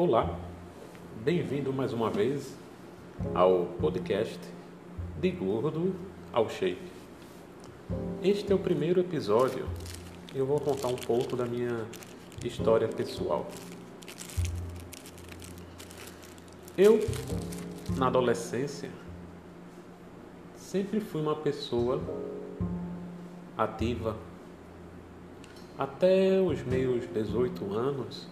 Olá, bem-vindo mais uma vez ao podcast De Gordo ao Shape. Este é o primeiro episódio e eu vou contar um pouco da minha história pessoal. Eu, na adolescência, sempre fui uma pessoa ativa. Até os meus 18 anos,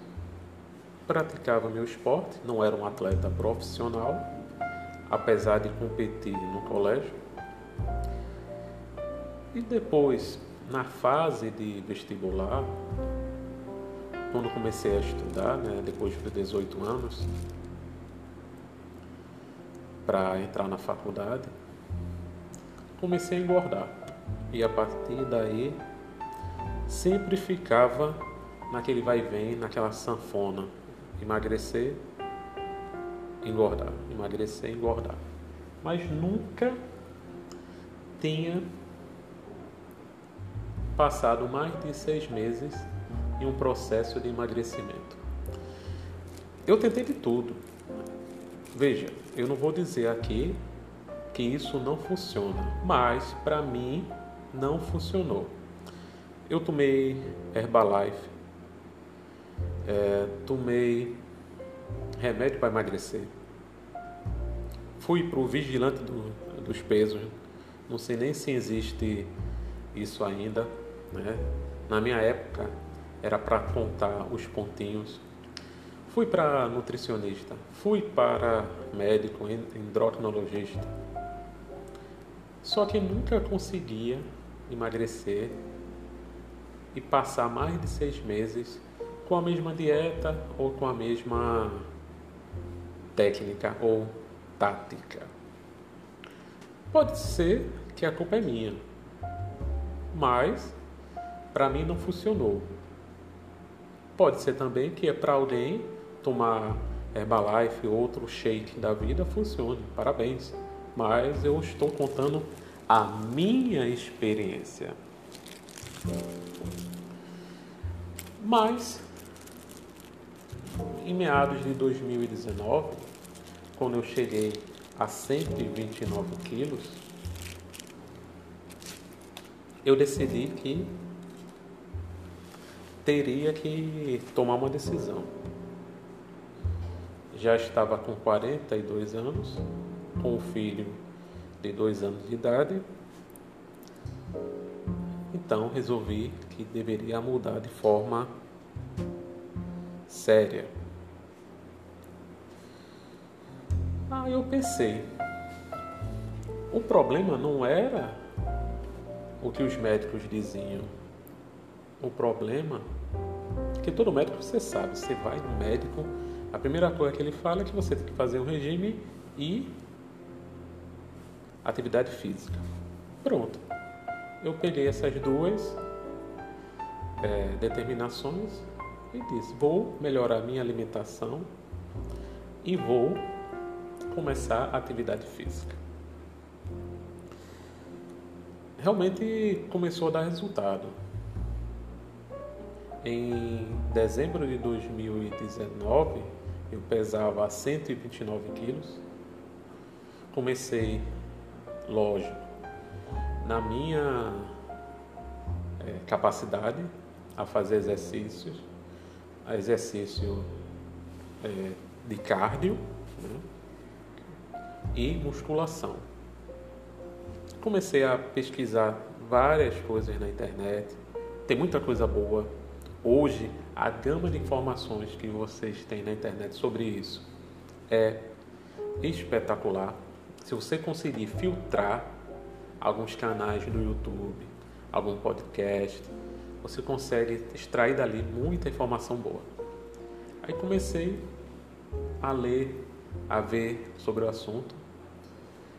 praticava meu esporte, não era um atleta profissional, apesar de competir no colégio. E depois, na fase de vestibular, quando comecei a estudar, né, depois de 18 anos, para entrar na faculdade, comecei a engordar. E a partir daí, sempre ficava naquele vai e vem, naquela sanfona emagrecer, engordar, emagrecer, engordar. Mas nunca tinha passado mais de seis meses em um processo de emagrecimento. Eu tentei de tudo. Veja, eu não vou dizer aqui que isso não funciona, mas para mim não funcionou. Eu tomei Herbalife, é, tomei remédio para emagrecer. Fui para o vigilante do, dos pesos. Não sei nem se existe isso ainda. Né? Na minha época era para contar os pontinhos. Fui para nutricionista, fui para médico, endocrinologista. Só que nunca conseguia emagrecer e passar mais de seis meses com a mesma dieta ou com a mesma técnica ou tática. Pode ser que a culpa é minha, mas para mim não funcionou. Pode ser também que é para alguém tomar Herbalife ou outro shake da vida funcione. Parabéns. Mas eu estou contando a minha experiência. Mas em meados de 2019, quando eu cheguei a 129 quilos, eu decidi que teria que tomar uma decisão. Já estava com 42 anos, com um filho de dois anos de idade, então resolvi que deveria mudar de forma séria. Aí eu pensei, o problema não era o que os médicos diziam. O problema que todo médico você sabe, você vai no médico, a primeira coisa que ele fala é que você tem que fazer um regime e atividade física. Pronto. Eu peguei essas duas é, determinações e disse: vou melhorar minha alimentação e vou começar a atividade física. Realmente começou a dar resultado. Em dezembro de 2019, eu pesava 129 quilos. Comecei, lógico, na minha é, capacidade a fazer exercícios exercício é, de cardio né, e musculação. Comecei a pesquisar várias coisas na internet, tem muita coisa boa. Hoje, a gama de informações que vocês têm na internet sobre isso é espetacular. Se você conseguir filtrar alguns canais do YouTube, algum podcast, você consegue extrair dali muita informação boa. Aí comecei a ler, a ver sobre o assunto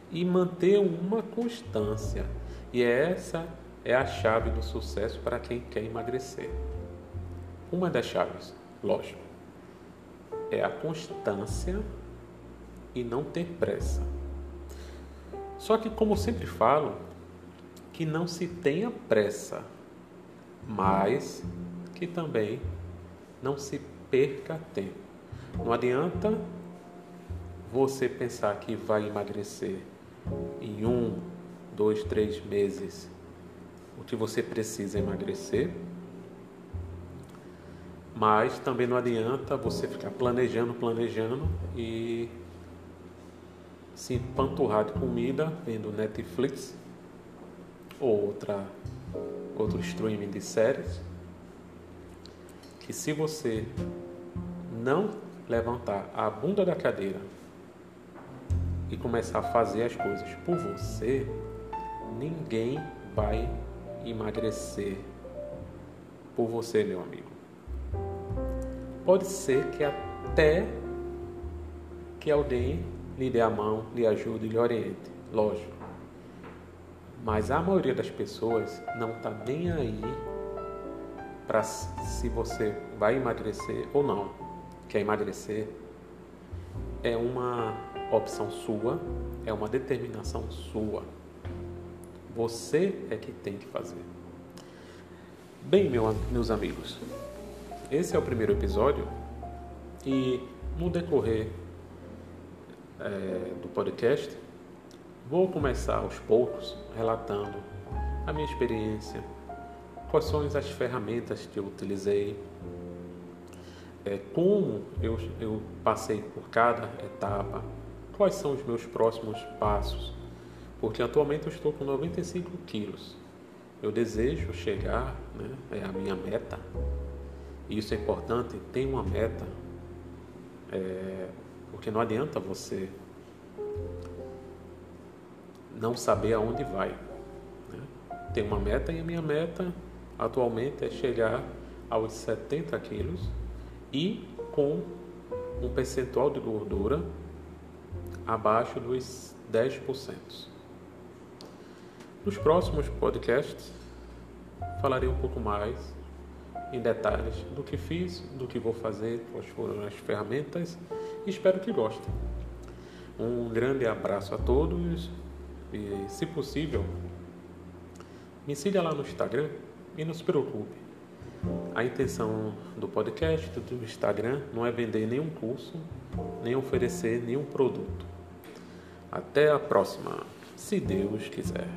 e manter uma constância. E essa é a chave do sucesso para quem quer emagrecer. Uma das chaves, lógico, é a constância e não ter pressa. Só que, como sempre falo, que não se tenha pressa mas que também não se perca tempo. Não adianta você pensar que vai emagrecer em um, dois, três meses o que você precisa emagrecer, mas também não adianta você ficar planejando, planejando e se empanturrar de comida vendo Netflix ou outra, outro streaming de séries, que se você não levantar a bunda da cadeira e começar a fazer as coisas por você, ninguém vai emagrecer por você, meu amigo. Pode ser que até que alguém lhe dê a mão, lhe ajude, lhe oriente, lógico. Mas a maioria das pessoas não está nem aí para se você vai emagrecer ou não. Quer emagrecer é uma opção sua, é uma determinação sua. Você é que tem que fazer. Bem, meu, meus amigos, esse é o primeiro episódio e no decorrer é, do podcast vou começar aos poucos relatando a minha experiência, quais são as ferramentas que eu utilizei, é, como eu, eu passei por cada etapa, quais são os meus próximos passos porque atualmente eu estou com 95 quilos. Eu desejo chegar, né, é a minha meta. E isso é importante, tem uma meta, é, porque não adianta você não saber aonde vai. Né? Tem uma meta e a minha meta atualmente é chegar aos 70 quilos e com um percentual de gordura abaixo dos 10%. Nos próximos podcasts falarei um pouco mais em detalhes do que fiz, do que vou fazer, quais foram as ferramentas espero que gostem. Um grande abraço a todos e, se possível, me siga lá no Instagram e não se preocupe. A intenção do podcast, do Instagram, não é vender nenhum curso, nem oferecer nenhum produto. Até a próxima, se Deus quiser.